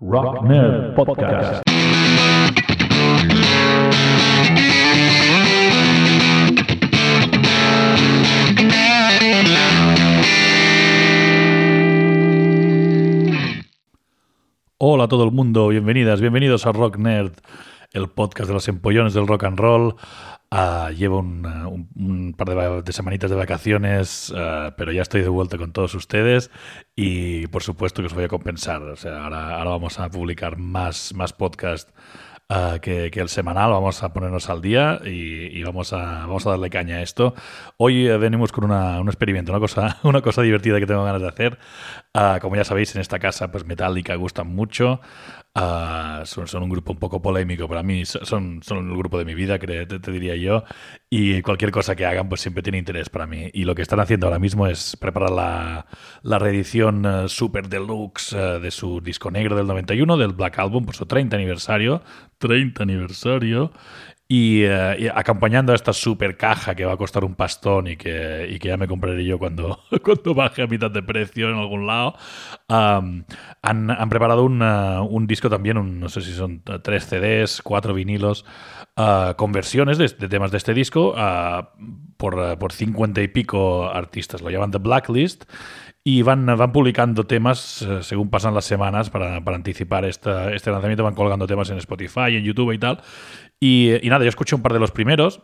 Rock Nerd Podcast. Hola a todo el mundo, bienvenidas, bienvenidos a Rock Nerd, el podcast de los empollones del rock and roll. Ah, llevo un, uh, un- par de, de semanitas de vacaciones, ah, pero ya estoy de vuelta con todos ustedes y por supuesto que os voy a compensar. O sea, ahora, ahora vamos a publicar más, más podcast ah, que, que el semanal, vamos a ponernos al día y, y vamos, a, vamos a darle caña a esto. Hoy eh, venimos con una- un experimento, una cosa, una cosa divertida que tengo ganas de hacer. Como ya sabéis, en esta casa, pues Metallica gustan mucho. Ah, son, un grupo un poco polémico para mí, so- son, son el grupo de mi vida, te, te diría yo, y cualquier cosa que hagan pues siempre tiene interés para mí. Y lo que están haciendo ahora mismo es preparar la, la reedición eh, super deluxe eh, de su disco negro del 91, del Black Album, por su 30 aniversario. 30 aniversario. Y, eh, y acompañando a esta super caja que va a costar un pastón y que, y que ya me compraré yo cuando, cuando baje a mitad de precio en algún lado, am, han, han preparado una- un disco también, no sé si son tres CDs, cuatro vinilos, ah, con versiones de, de temas de este disco ah, por, por 50 y pico artistas. Lo llaman The Blacklist y van, van publicando temas eh, según pasan las semanas para, para anticipar esta- este lanzamiento. Van colgando temas en Spotify, en YouTube y tal. Y, y nada, yo escuché un par de los primeros.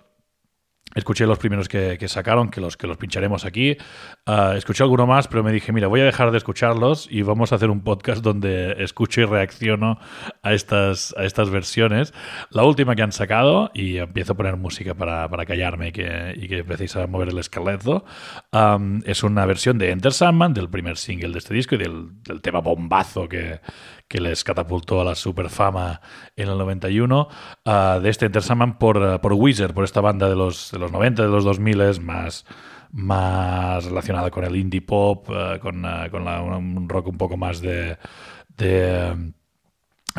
Escuché los primeros que, que sacaron, que los, que los pincharemos aquí. Ah, escuché alguno más, pero me dije, mira, voy a dejar de escucharlos y vamos a hacer un podcast donde escucho y reacciono a estas, a estas versiones. La última que han sacado, y empiezo a poner música para, para callarme y que, y que empecéis a mover el esqueleto, am, es una versión de Enter Sandman, del primer single de este disco y del, del tema bombazo que, que les catapultó a la superfama en el 91, ah, de este Enter Sandman por, ah, por Weezer, por esta banda de los, de los 90, de los 2000 es más, más relacionada con el indie pop, ah, con, con un rock un poco más de... de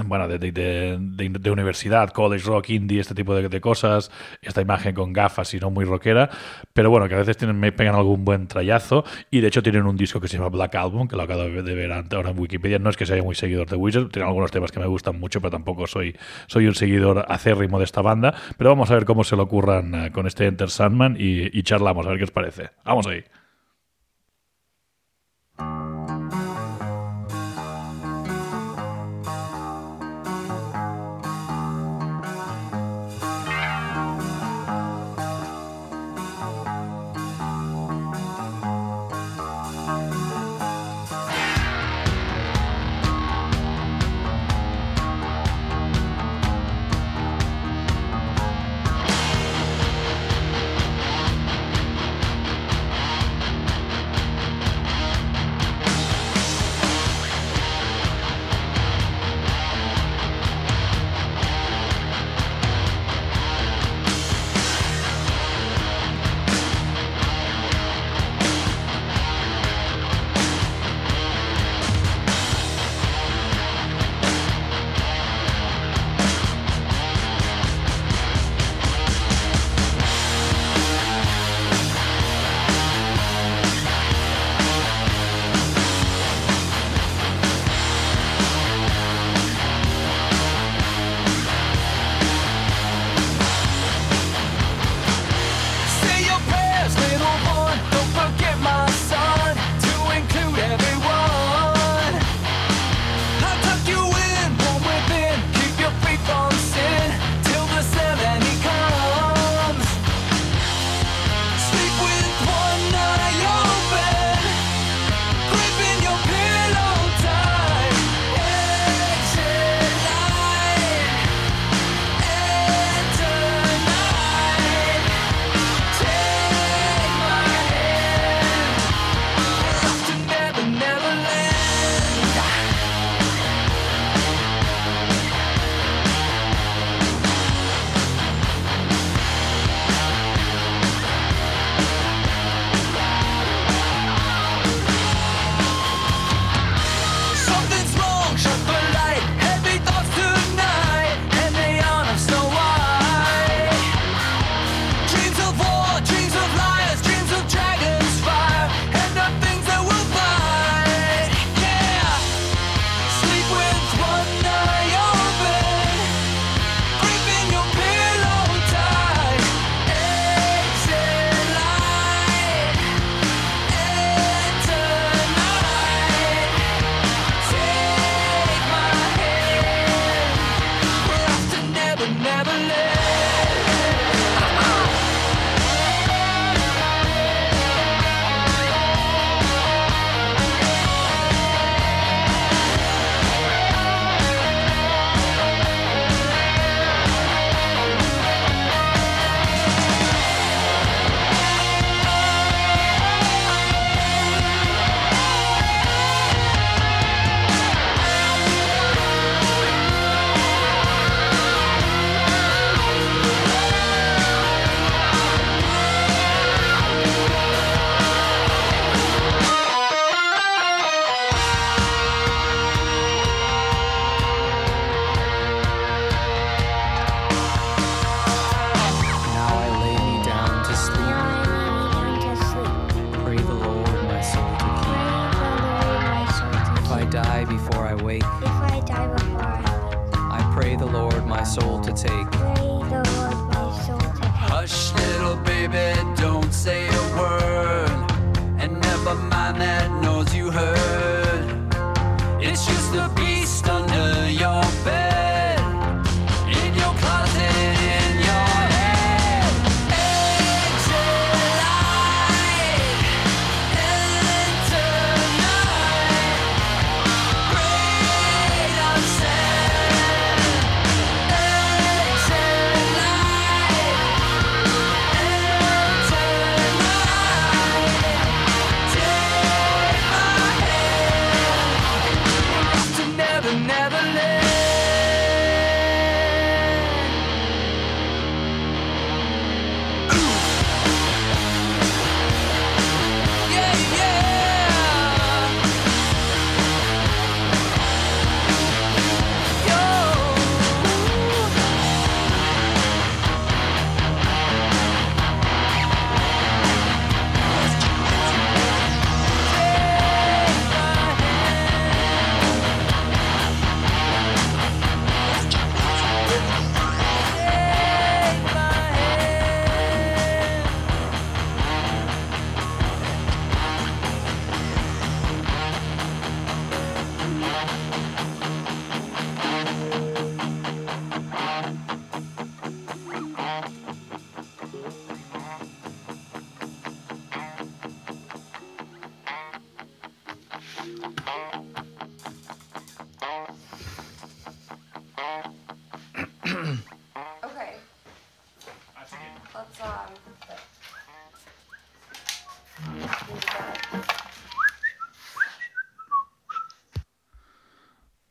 bueno, de, de- de- universidad, college rock, indie, este tipo de, cosas, esta imagen con gafas y no muy rockera, pero bueno, que a veces tienen, me pegan algún buen trayazo y de hecho tienen un disco que se llama Black Album, que lo acabo de ver ahora en Wikipedia, no es que sea muy seguidor de Wizard, tienen algunos temas que me gustan mucho, pero tampoco soy, soy un seguidor acérrimo de esta banda, pero vamos a ver cómo se lo ocurran eh, con este Enter Sandman y, y charlamos, a ver qué os parece. Vamos ahí.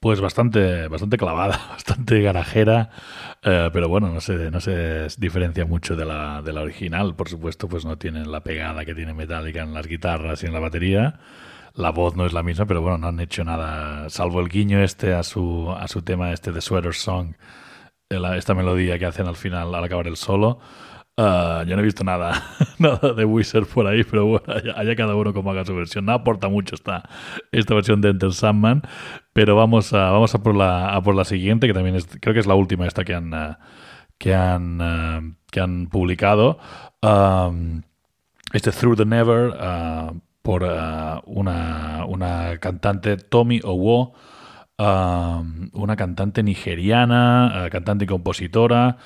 Pues bastante, bastante clavada, bastante garajera, eh, pero bueno, no se, no se diferencia mucho de la, de la original. Por supuesto, pues no tiene la pegada que tiene Metallica en las guitarras y en la batería. La voz no es la misma, pero bueno, no han hecho nada, salvo el guiño este a su, a su tema este de Sweater Song, esta melodía que hacen al final, al acabar el solo. Ah, yo no he visto nada, nada de Wizard por ahí, pero bueno, allá, cada uno como haga su versión. No aporta mucho esta, esta versión de Enter Sandman, pero vamos a, vamos a por la, a por la siguiente, que también es, creo que es la última esta que han, ah, que han, ah, que han publicado. Um, este Through the Never por una, una cantante, Tommy Owo, una cantante nigeriana, cantante y compositora,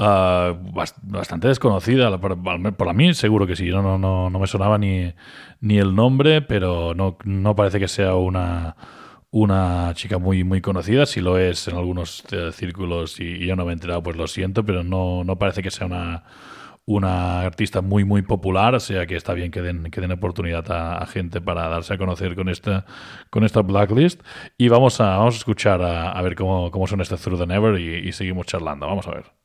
bas- bastante desconocida, por mí seguro que sí, no, no, no, no me sonaba ni, ni el nombre, pero no, no parece que sea una, una chica muy, muy conocida, si lo es en algunos eh, círculos y, yo no me he enterado, pues lo siento, pero no, no parece que sea una, una artista muy muy popular, o sea que está bien que den, que den oportunidad a, gente para darse a conocer con esta, con esta blacklist. Y vamos a, vamos a escuchar a, a ver cómo, cómo son este Through the Never y seguimos charlando. Vamos a ver.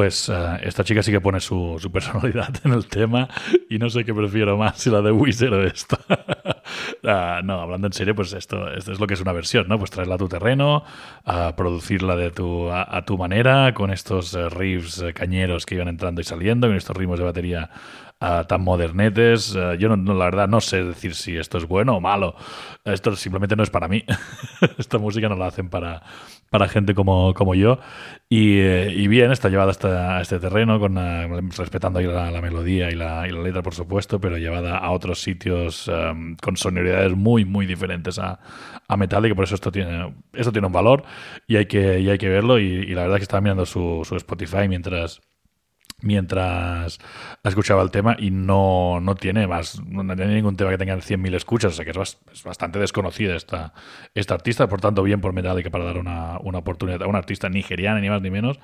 Pues eh, esta chica sí que pone su, su personalidad en el tema y no sé qué prefiero más, si la de Wizard o esta. Ah, no, hablando en serio, pues esto, esto es lo que es una versión, ¿no? Pues traerla a tu terreno, a producirla de tu, a, a tu manera, con estos eh, riffs eh, cañeros que iban entrando y saliendo, con estos ritmos de batería ah, tan modernetes. Eh, yo, no, no, la verdad, no sé decir si esto es bueno o malo. Esto simplemente no es para mí. Esta música no la hacen para, para gente como, como yo. Y, eh, y bien, está llevada hasta a este terreno, con, eh, respetando ahí la, la melodía y la, y la letra, por supuesto, pero llevada a otros sitios eh, con sonoridades muy, muy diferentes a, a Metallica. Por eso esto tiene, esto tiene un valor y hay que, y hay que verlo. Y, y la verdad es que estaba mirando su, su Spotify mientras mientras escuchaba el tema y no, no tiene más, no tiene ningún tema que tenga 100.000 escuchas, o sea que es, bas- es bastante desconocida esta, esta artista, por tanto bien por Metallica para dar una, una oportunidad a una artista nigeriana, ni más ni menos,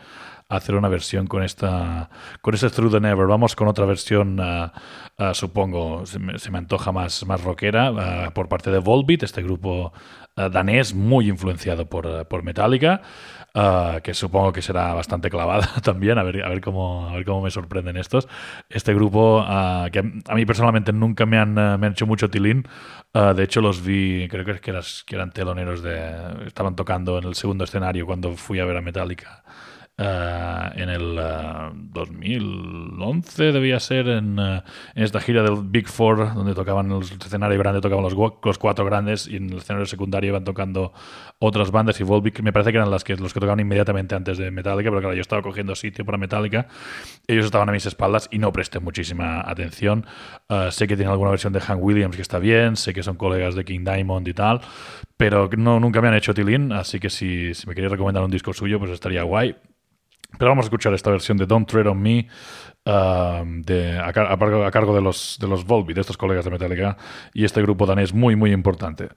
a hacer una versión con esta con ese Through the Never. Vamos con otra versión, ah, ah, supongo, se me, se me antoja más, más rockera, ah, por parte de Volbeat, este grupo danés muy influenciado por, por Metallica. Ah, que supongo que será bastante clavada también, a ver, a ver, cómo, a ver cómo me sorprenden estos. Este grupo, ah, que a mí personalmente nunca me han, eh, me han hecho mucho tilín, Ah, de hecho los vi, creo que, eras- que eran teloneros de... Estaban tocando en el segundo escenario cuando fui a ver a Metallica. Ah, en el ah, 2011 debía ser en, ah, en esta gira del Big Four donde tocaban el escenario grande tocaban los, cuatro grandes y en el escenario secundario iban tocando otras bandas y Volbeat me parece que eran las que los que tocaban inmediatamente antes de Metallica pero claro yo estaba cogiendo sitio para Metallica ellos estaban a mis espaldas y no presté muchísima atención. Sé que tienen alguna versión de Hank Williams que está bien sé que son colegas de King Diamond y tal pero no, nunca me han hecho tilín así que si, si me queréis recomendar un disco suyo pues estaría guay pero vamos a escuchar esta versión de Don't Tread on Me um, de, a, car- a cargo, de los, de los Volbeat, de estos colegas de Metallica, y este grupo danés muy, muy importante.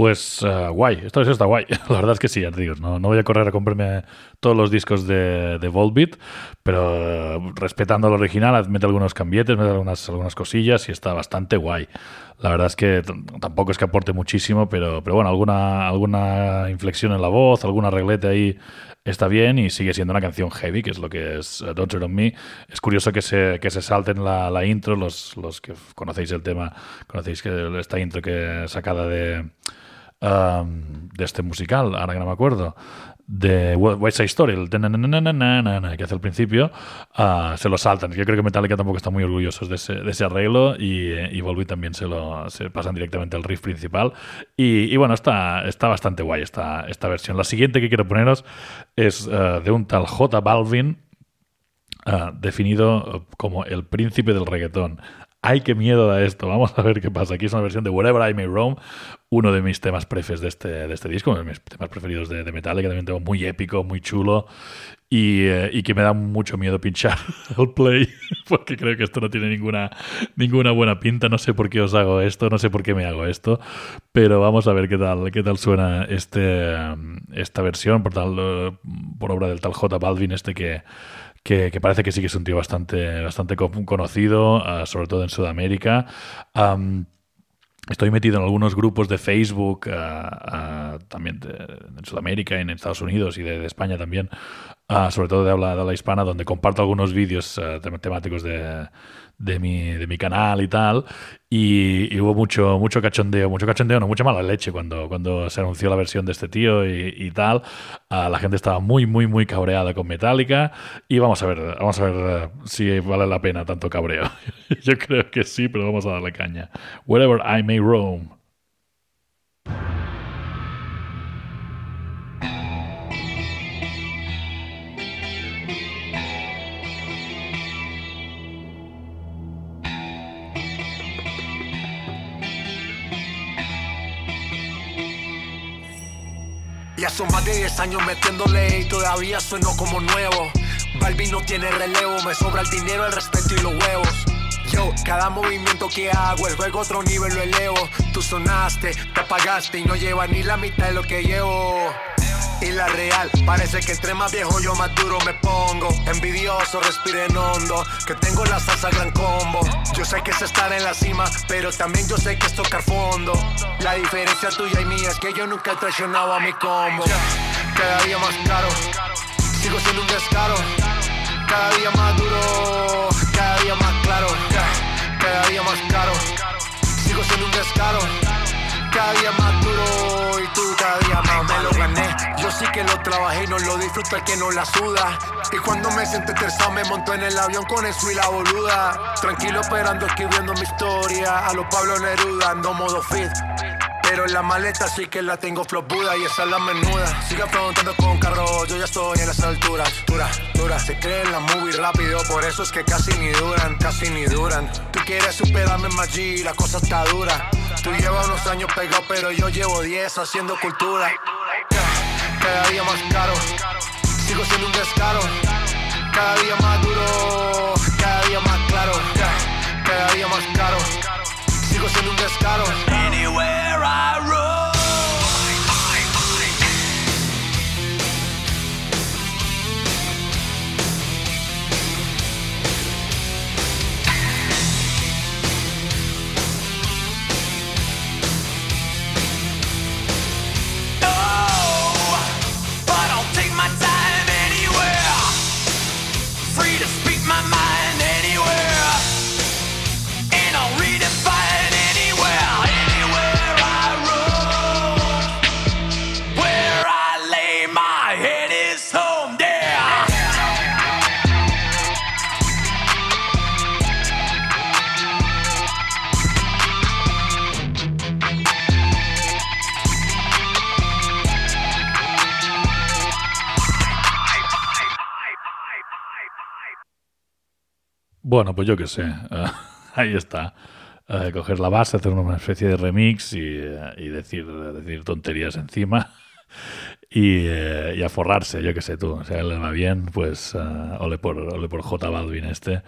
Pues eh, guay, esta versión está guay. La verdad es que sí, ya te digo, no, no voy a correr a comprarme todos los discos de, de Volbeat, pero eh, respetando el original, mete algunos cambietes, mete algunas, algunas cosillas y está bastante guay. La verdad es que tampoco es que aporte muchísimo, pero, pero bueno, alguna, alguna inflexión en la voz, alguna reglete ahí está bien y sigue siendo una canción heavy, que es lo que es eh, Don't Tread on Me. Es curioso que se, que se salten la, la intro, los, los que conocéis el tema, conocéis que esta intro que sacada de, um, de este musical, ahora que no me acuerdo, de West Side Story, el que hace al principio, ah, se lo saltan. Yo creo que Metallica tampoco está muy orgullosos de ese, arreglo y, eh, y también se lo pasan directamente al riff principal. Y, bueno, está, está bastante guay esta, esta versión. La siguiente que quiero poneros es eh, de un tal J Balvin, ah, definido como el príncipe del reggaetón. ¡Ay, qué miedo da esto! Vamos a ver qué pasa. Aquí es una versión de Wherever I May Roam, uno de mis temas prefes de este, de este disco, uno de mis temas preferidos de, de Metallica, también tengo muy épico, muy chulo y, eh, y que me da mucho miedo pinchar el play porque creo que esto no tiene ninguna, ninguna buena pinta. No sé por qué os hago esto, no sé por qué me hago esto, pero vamos a ver qué tal, qué tal suena este, um, esta versión por, tal, eh, por obra del tal J Balvin, este que, que, parece que sí que es un tío bastante, bastante co- conocido, ah, sobre todo en Sudamérica. Am, Estoy metido en algunos grupos de Facebook, ah, ah, también en Sudamérica, en Estados Unidos y de, España también, sobre todo de habla, de habla hispana, donde comparto algunos vídeos tem- temáticos de, de, mi, de mi canal y tal. Y, hubo mucho, mucho cachondeo, mucho cachondeo, no, mucha mala leche cuando, cuando se anunció la versión de este tío y, y tal. Ah, la gente estaba muy, muy, muy cabreada con Metallica. Y vamos a ver, vamos a ver eh, si vale la pena tanto cabreo. Yo creo que sí, pero vamos a darle caña. Wherever I may roam. Ya son más de 10 años metiéndole y todavía sueno como nuevo. Balvin no tiene relevo, me sobra el dinero, el respeto y los huevos. Yo, cada movimiento que hago, el juego otro nivel lo elevo. Tú sonaste, te apagaste y no lleva ni la mitad de lo que llevo. Y la real, parece que entre más viejo yo más duro me pongo. Envidioso, respiren hondo, que tengo la salsa gran combo. Yo sé que es estar en la cima, pero también yo sé que es tocar fondo. La diferencia tuya y mía es que yo nunca he traicionado a mi combo. Cada día más caro, sigo siendo un descaro. Cada día más duro, cada día más claro. Cada día más caro, sigo siendo un descaro. Cada día más duro y tú cada día más me lo gané. Yo sí que lo trabajé y no lo disfruto el que no la suda. Y cuando me senté estresado me monto en el avión con eso y la boluda. Tranquilo esperando escribiendo mi historia. A los Pablo Neruda ando modo fit. Pero en la maleta sí que la tengo flop Buda y esa es la menuda. Siga preguntando con carro, yo ya estoy en las alturas. Dura, dura, se creen la movie rápido, por eso es que casi ni duran, casi ni duran. Tú quieres superarme G, la cosa está dura. Tú llevas unos años pegado, pero yo llevo 10 haciendo cultura. Cada día más caro, sigo siendo un descaro. Cada día más duro, cada día más claro. Cada día más caro, sigo siendo un descaro. Anywhere I roam. Bueno, pues yo qué sé. ahí está. Eh, coger la base, hacer una especie de remix y, eh, y decir, decir tonterías encima. Y, eh, y a forrarse, yo qué sé tú. O sea, le va bien, pues eh, ole, por, ole por J Balvin este.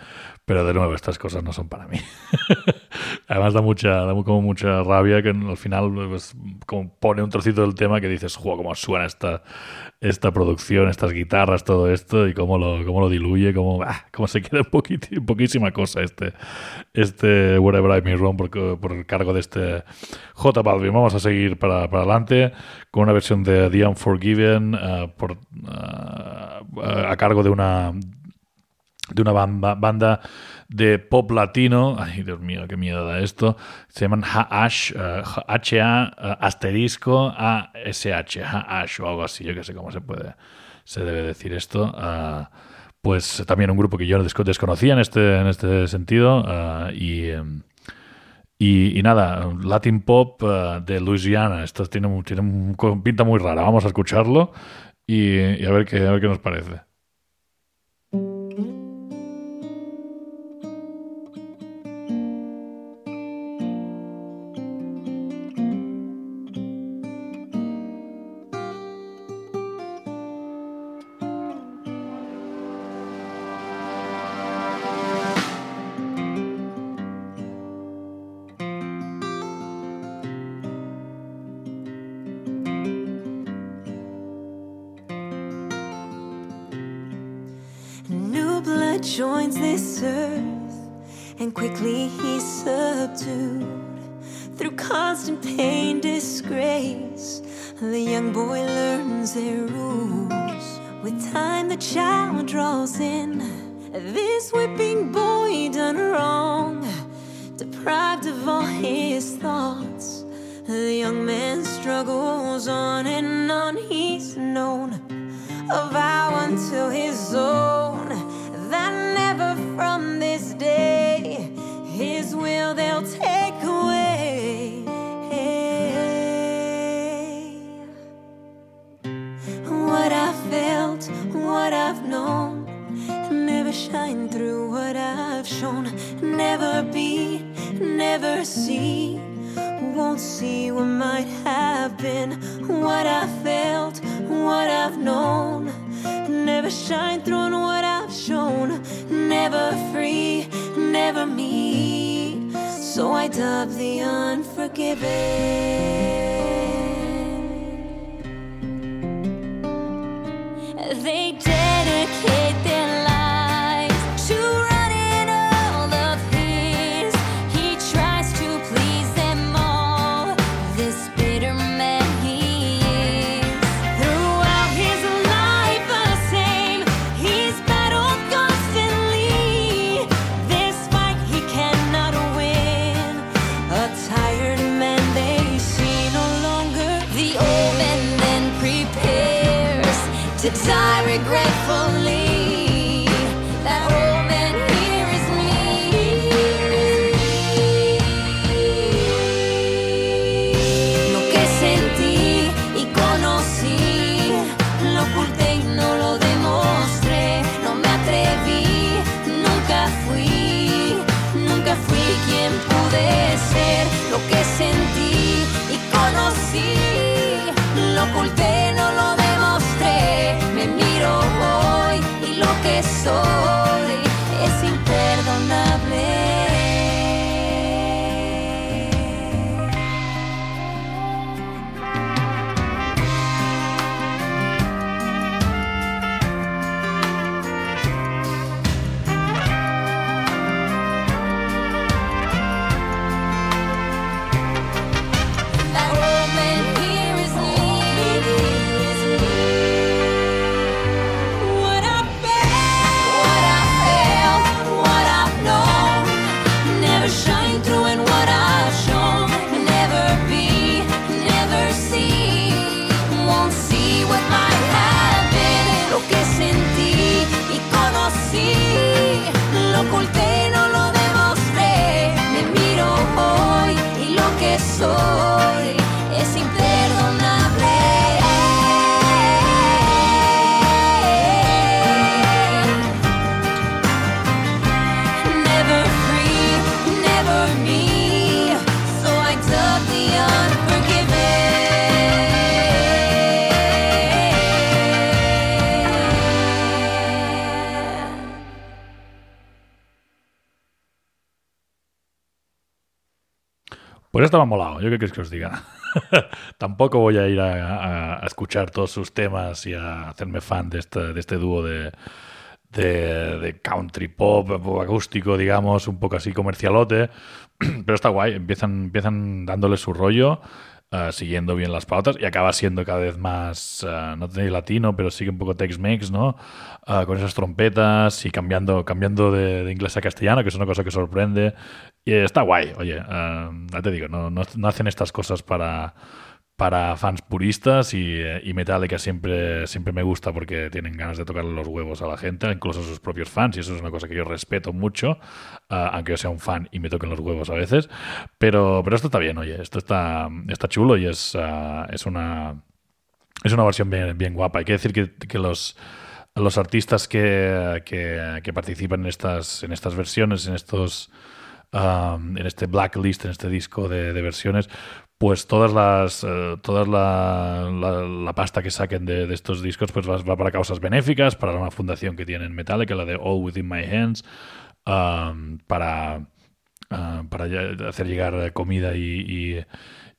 Pero de nuevo, estas cosas no son para mí. Además da mucha, da como mucha rabia que al final pues, como pone un trocito del tema que dices, juego cómo suena esta, esta producción, estas guitarras, todo esto, y cómo lo, cómo lo diluye, cómo, ah, cómo se queda poquísima cosa este, este Wherever I May Roam por, por cargo de este J Balvin. Vamos a seguir para, para adelante con una versión de The Unforgiven eh, eh, a cargo de una de una banda, banda de pop latino. Ay, Dios mío, qué miedo da esto. Se llaman eh, H-A eh, asterisco A-S-H, H-Ash o algo así. Yo que sé cómo se puede, se debe decir esto. Pues también un grupo que yo desco- desconocía en este, en este sentido. y. em, y, y nada, Latin Pop eh, de Louisiana. Esto tiene, tiene un- pinta muy rara. Vamos a escucharlo y, y a, ver qué, a ver qué nos parece. Joins this earth, and quickly he's subdued. Through constant pain, disgrace, the young boy learns their rules. With time, the child draws in. This whipping boy done wrong, deprived of all his thoughts. The young man struggles on and on. He's known a vow until his what might have been. What I felt, what I've known, never shine through on what I've shown. Never free, never me. So I dub the unforgiven. Pues esto me ha molado, yo qué queréis que os diga. Tampoco voy a ir a, escuchar todos sus temas y a hacerme fan de este, de este dúo de, de, country pop, pop acústico, digamos, un poco así comercialote. Pero está guay, empiezan, empiezan dándole su rollo, eh, siguiendo bien las pautas y acaba siendo cada vez más, eh, no tenéis latino, pero sigue un poco Tex-Mex, ¿no? Eh, con esas trompetas y cambiando, cambiando de, de inglés a castellano, que es una cosa que sorprende. Y está guay, oye, ya te digo, no, no, no hacen estas cosas para, para fans puristas y, eh, y Metallica siempre, siempre me gusta porque tienen ganas de tocarle los huevos a la gente, incluso a sus propios fans, y eso es una cosa que yo respeto mucho, ah, aunque yo sea un fan y me toquen los huevos a veces. Pero, pero esto está bien, oye, esto está, está chulo y es, ah, es una es una versión bien, bien guapa. Hay que decir que, que los, los artistas que, que, que participan en estas, en estas versiones, en estos um, en este blacklist, en este disco de, de versiones, pues todas las eh, todas la, la- la pasta que saquen de, de estos discos pues va, va para causas benéficas, para una fundación que tienen Metallica, la de All Within My Hands, um, para ah, para hacer llegar comida y,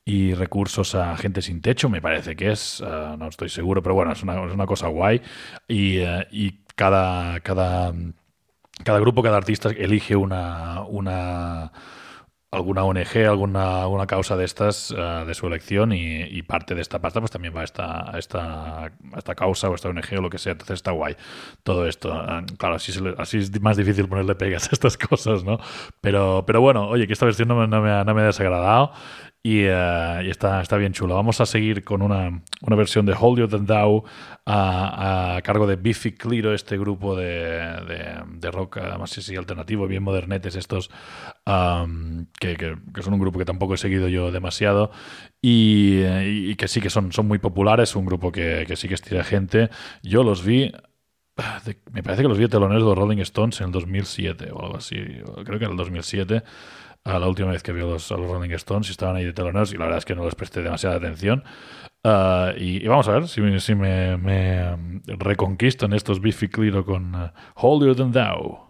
y- recursos a gente sin techo, me parece que es, ah, no estoy seguro, pero bueno, es una, es una cosa guay. Y, eh, y cada, cada, cada grupo, cada artista elige una, una alguna ONG, alguna, alguna causa de estas eh, de su elección y, y parte de esta pasta pues también va a esta, a esta, a esta causa o esta ONG o lo que sea. Entonces está guay todo esto. Eh, Claro, así, se le- así es más difícil ponerle pegas a estas cosas, ¿no? Pero, pero bueno, oye, que esta versión no me, no me ha, no me ha desagradado y, eh, y está, está bien chulo. Vamos a seguir con una, una versión de Holier Than Thou a, a cargo de Biffy Clyro, este grupo de, de, de rock, además sí, alternativo, bien modernetes estos, am, que, que- son un grupo que tampoco he seguido yo demasiado y, que sí que son, son muy populares, un grupo que, que sí que estira gente. Yo los vi me parece que los vi teloneros de los Rolling Stones en el 2007 o algo así. Creo que en el 2007, a la última vez que vi a los, a los Rolling Stones, y estaban ahí de teloneros y la verdad es que no les presté demasiada atención. Ah, y, vamos a ver si, me- me, reconquistan estos Biffy Clyro con uh, Holier Than Thou.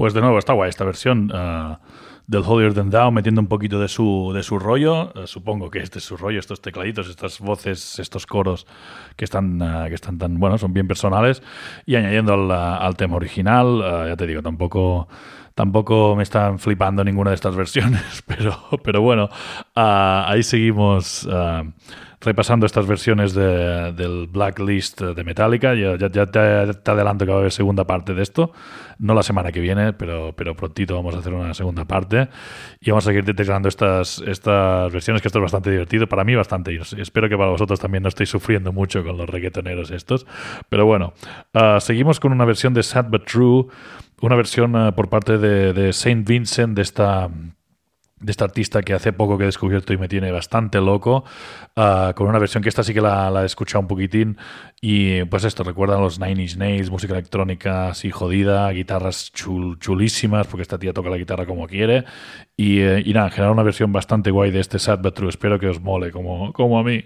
Pues de nuevo, está guay esta versión eh, del Holier Than Thou, metiendo un poquito de su, de su rollo. Eh, supongo que este es su rollo, estos tecladitos, estas voces, estos coros que están, eh, que están tan, bueno, son bien personales. Y añadiendo al, al tema original, ya te digo, tampoco... Tampoco me están flipando ninguna de estas versiones, pero, pero bueno, ah, ahí seguimos ah, repasando estas versiones de- del Blacklist de Metallica. Ya, ya- ya te, te adelanto que va a haber segunda parte de esto. No la semana que viene, pero, pero prontito vamos a hacer una segunda parte. Y vamos a seguir detectando estas, estas versiones, que esto es bastante divertido. Para mí bastante. Y espero que para vosotros también no estéis sufriendo mucho con los reggaetoneros estos. Pero bueno, ah, seguimos con una versión de Sad But True. Una versión ah, por parte de, Saint Vincent, de esta de esta artista que hace poco que he descubierto y me tiene bastante loco, ah, con una versión que esta sí que la, he escuchado un poquitín y pues esto, recuerdan los Nine Inch Nails, música electrónica así jodida, guitarras chul- chulísimas, porque esta tía toca la guitarra como quiere y, eh, y nada, en general una versión bastante guay de este Sad But True, espero que os mole como, como a mí.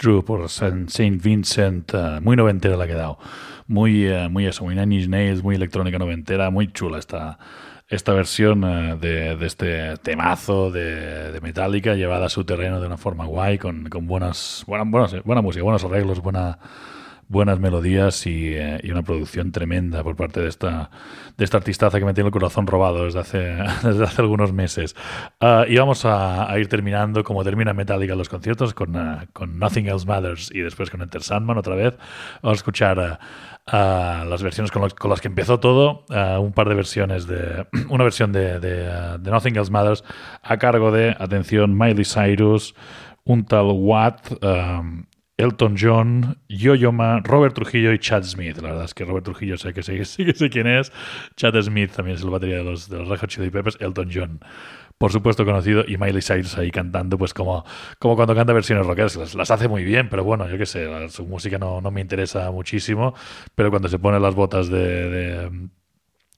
True por Saint Vincent, eh, muy noventera la ha quedado. Muy, eh, muy eso, muy Nine Nails, muy electrónica noventera, muy chula esta, esta versión eh, de, de este temazo de, de Metallica llevada a su terreno de una forma guay, con, con buenas, buena, buenas- buena música, buenos arreglos, buena, buenas melodías y, eh, y una producción tremenda por parte de esta, de esta artistaza que me tiene el corazón robado desde hace, desde hace algunos meses. Ah, y vamos a, ir terminando como termina Metallica los conciertos con, ah, con Nothing Else Matters y después con Enter Sandman otra vez. Vamos a escuchar ah, las versiones con, las que empezó todo, un par de versiones de una versión de, de Nothing Else Matters a cargo de, atención, Miley Cyrus, un tal Watt, um, Elton John, Yo-Yo Robert Trujillo y Chad Smith. La verdad es que Robert Trujillo sé que sé, que sé quién es. Chad Smith también es el batería de los, de los Red Peppers. Elton John, por supuesto conocido. Y Miley Cyrus ahí cantando, pues como, como cuando canta versiones rockeras. Las, hace muy bien, pero bueno, yo qué sé, su música no, no me interesa muchísimo. Pero cuando se pone las botas de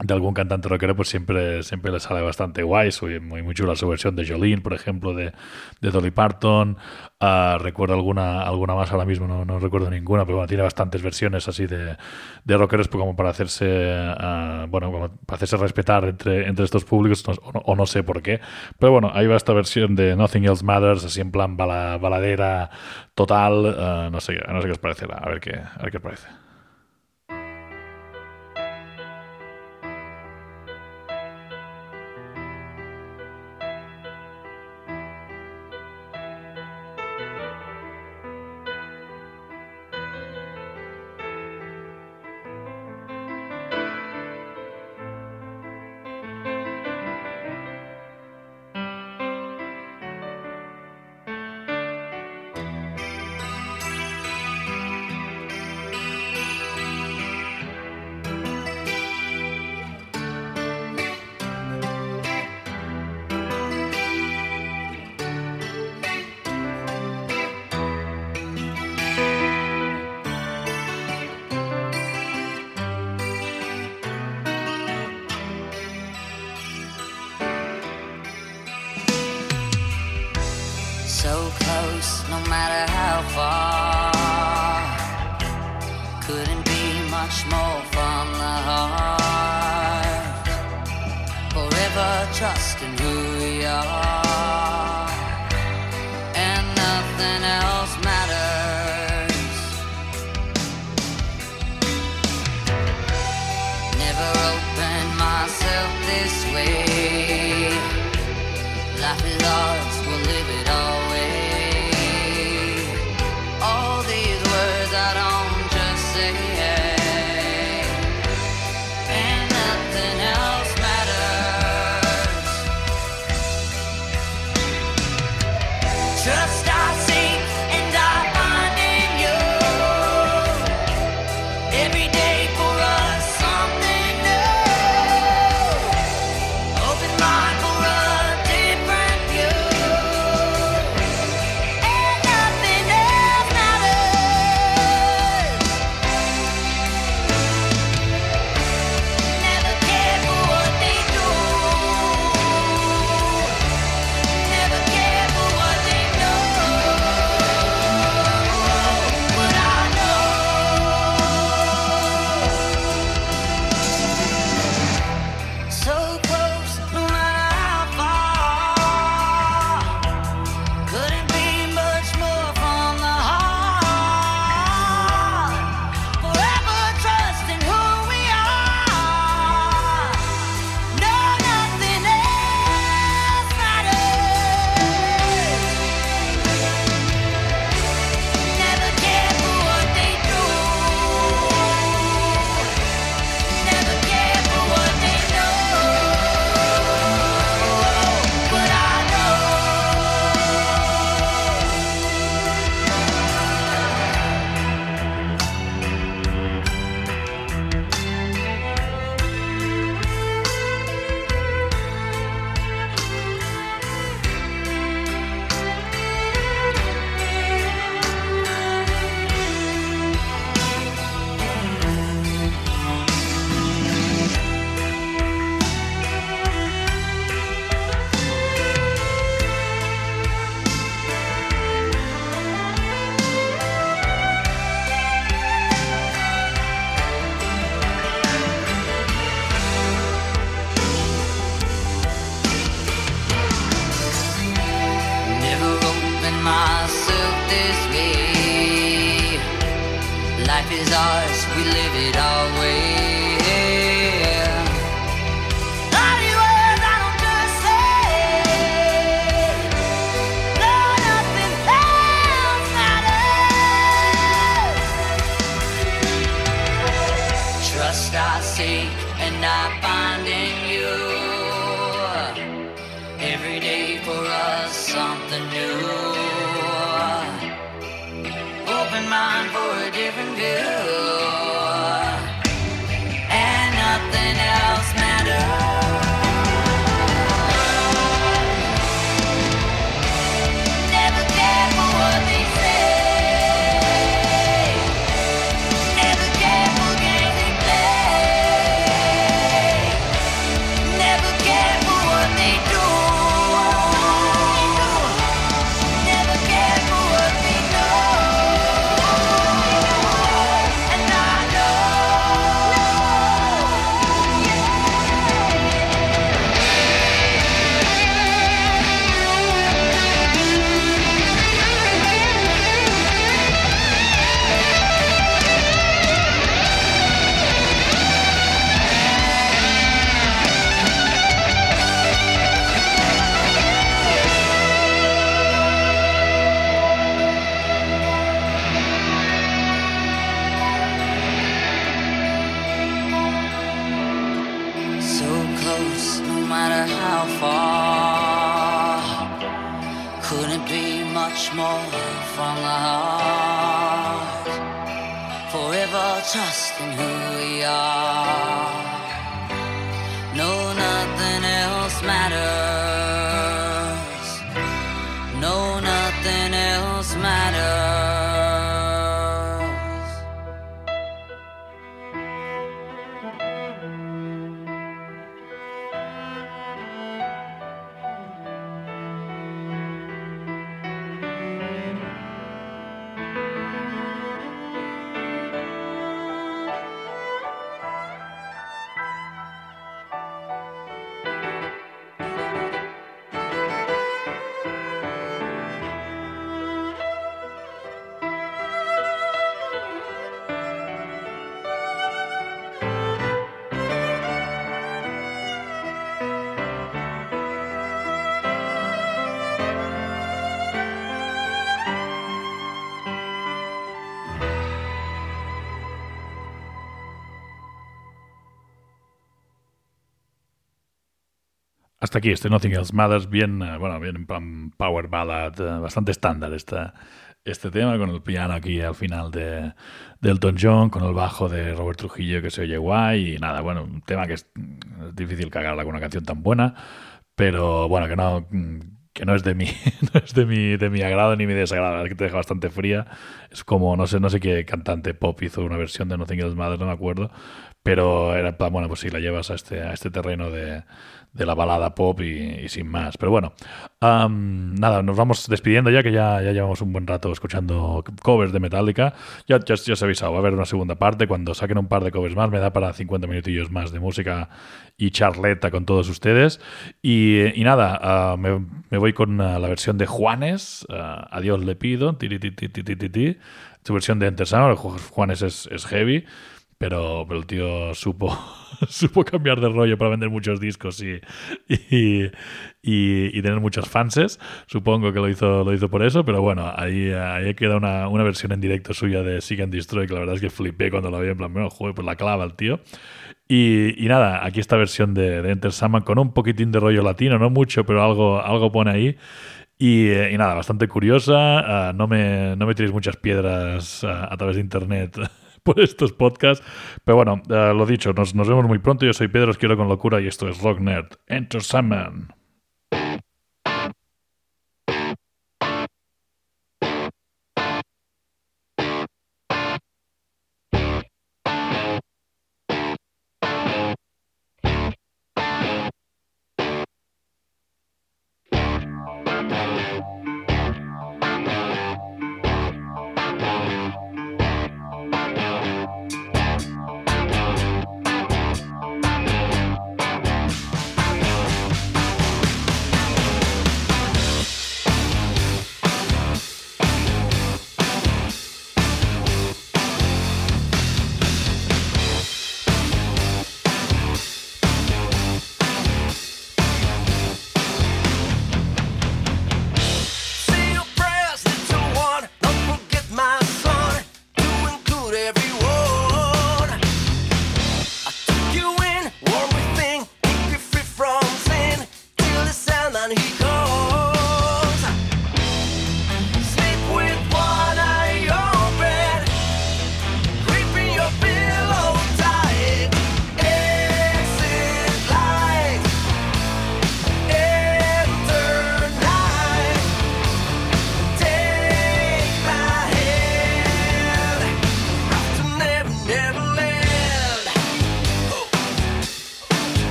de algún cantante rockero, pues siempre, siempre le sale bastante guay. Su- Muy, muy chula su versión de Jolene, por ejemplo, de, de Dolly Parton. Ah, recuerdo alguna, alguna más ahora mismo, no, no recuerdo ninguna, pero bueno, tiene bastantes versiones así de, de rockeros pues, como para hacerse, ah, bueno, como para hacerse respetar entre, entre estos públicos, no- o, no, o no sé por qué. Pero bueno, ahí va esta versión de Nothing Else Matters, así en plan bala- baladera total. ah, no, sé, no sé qué os parecerá, a ver qué, a ver qué os parece. Much more from the heart. Forever trusting who we are. Hasta aquí este Nothing Else Matters, bien, eh, bueno, bien en power ballad, eh, bastante estándar esta, este tema, con el piano aquí al final de, de Elton John, con el bajo de Robert Trujillo que se oye guay y nada, bueno, un tema que es, es difícil cagarla con una canción tan buena, pero bueno, que no, que no es de mi, no es de mi, de mi agrado ni mi desagrado, es que te deja bastante fría, es como, no sé, no sé qué cantante pop hizo una versión de Nothing Else Matters, no me acuerdo, pero era bueno, pues si la llevas a este, a este terreno de, de la balada pop y, y sin más. Pero bueno, am, nada, nos vamos despidiendo ya que ya, ya llevamos un buen rato escuchando covers de Metallica. Ya, ya, ya os he avisado, va a haber una segunda parte. Cuando saquen un par de covers más, me da para 50 minutillos más de música y charleta con todos ustedes. Y, y nada, ah, me, me voy con ah, la versión de Juanes. ah, Adiós le pido. Su versión de Enter. Juanes es, es heavy. Pero, pero el tío supo, supo cambiar de rollo para vender muchos discos y, y, y- y tener muchos fanses. Supongo que lo hizo, lo hizo por eso, pero bueno, ahí, ahí queda una, una versión en directo suya de Seek and Destroy, que la verdad es que flipé cuando la vi en plan, bueno, joder, pues la clava el tío. Y, y nada, aquí esta versión de, de Enter Sandman con un poquitín de rollo latino, no mucho, pero algo, algo pone ahí. Y, eh, y nada, bastante curiosa. ah, no, me, no me tiréis muchas piedras ah, a través de internet por estos podcasts. Pero bueno, eh, lo dicho, nos, nos vemos muy pronto. Yo soy Pedro, os quiero con locura y esto es Rock Nerd. Enter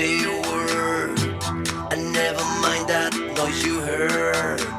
say a word. And never mind that noise you heard.